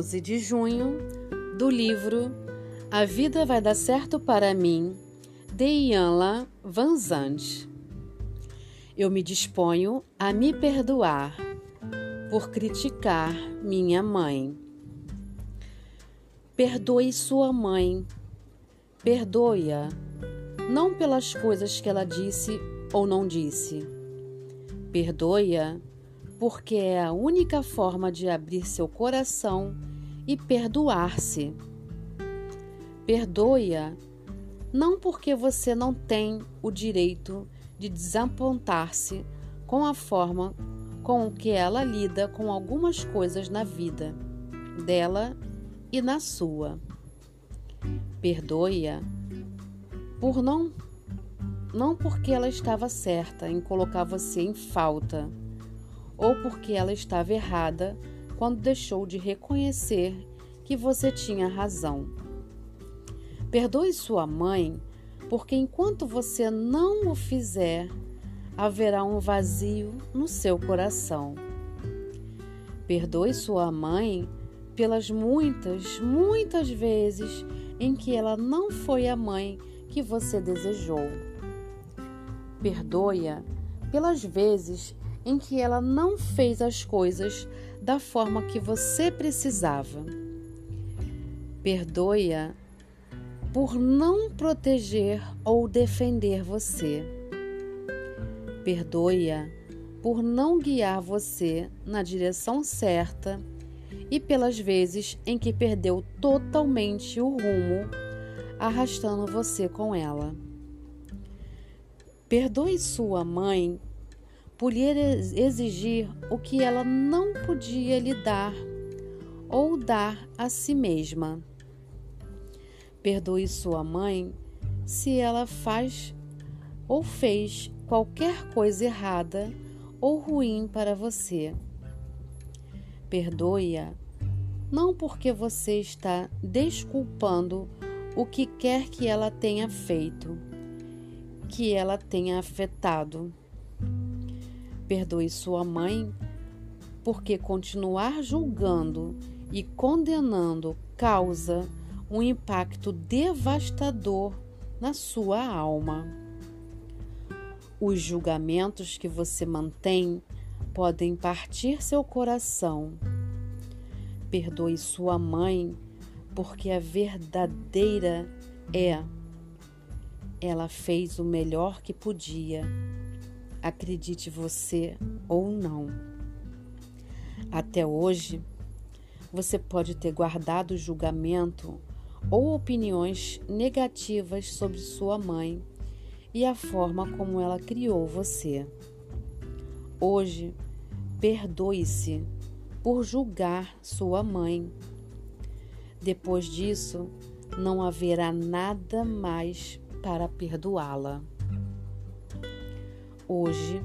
12 de junho, do livro A Vida Vai Dar Certo para Mim, de Ianla Van Zandt. Eu me disponho a me perdoar por criticar minha mãe. Perdoe sua mãe. Perdoe-a, não pelas coisas que ela disse ou não disse. Perdoe-a porque é a única forma de abrir seu coração e perdoar-se. Perdoe-a não porque você não tem o direito de desapontar-se com a forma com que ela lida com algumas coisas na vida dela e na sua. Perdoe-a por não não porque ela estava certa em colocar você em falta ou porque ela estava errada quando deixou de reconhecer que você tinha razão. Perdoe sua mãe, porque enquanto você não o fizer, haverá um vazio no seu coração. Perdoe sua mãe pelas muitas, muitas vezes em que ela não foi a mãe que você desejou. Perdoe-a pelas vezes em que ela não fez as coisas da forma que você precisava. Perdoe-a por não proteger ou defender você. Perdoe-a por não guiar você na direção certa e pelas vezes em que perdeu totalmente o rumo, arrastando você com ela. Perdoe sua mãe por lhe exigir o que ela não podia lhe dar ou dar a si mesma. Perdoe sua mãe se ela faz ou fez qualquer coisa errada ou ruim para você. Perdoe-a não porque você está desculpando o que quer que ela tenha feito, que ela tenha afetado perdoe sua mãe, porque continuar julgando e condenando causa um impacto devastador na sua alma. Os julgamentos que você mantém podem partir seu coração. Perdoe sua mãe, porque a verdadeira é. Ela fez o melhor que podia acredite você ou não. Até hoje, você pode ter guardado julgamento ou opiniões negativas sobre sua mãe e a forma como ela criou você. Hoje, perdoe-se por julgar sua mãe. Depois disso, não haverá nada mais para perdoá-la. Hoje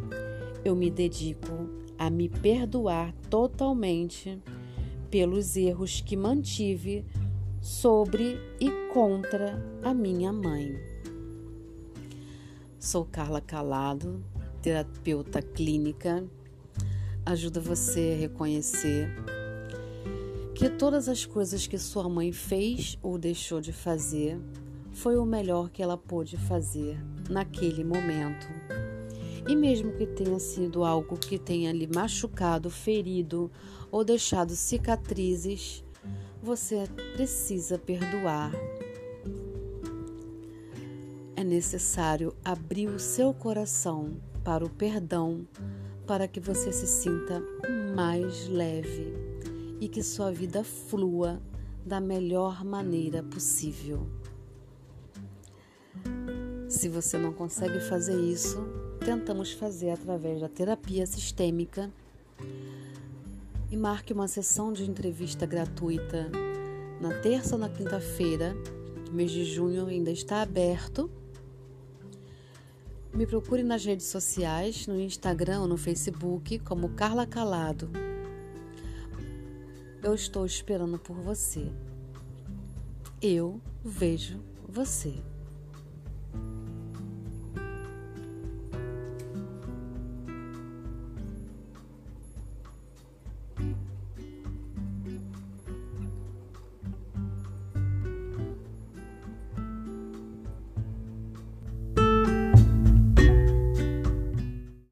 eu me dedico a me perdoar totalmente pelos erros que mantive sobre e contra a minha mãe. Sou Carla Calado, terapeuta clínica. Ajuda você a reconhecer que todas as coisas que sua mãe fez ou deixou de fazer foi o melhor que ela pôde fazer naquele momento. E mesmo que tenha sido algo que tenha lhe machucado, ferido ou deixado cicatrizes, você precisa perdoar. É necessário abrir o seu coração para o perdão, para que você se sinta mais leve e que sua vida flua da melhor maneira possível. Se você não consegue fazer isso, tentamos fazer através da terapia sistêmica e marque uma sessão de entrevista gratuita na terça ou na quinta-feira. Mês de junho ainda está aberto. Me procure nas redes sociais, no Instagram ou no Facebook, como Carla Calado. Eu estou esperando por você. Eu vejo você.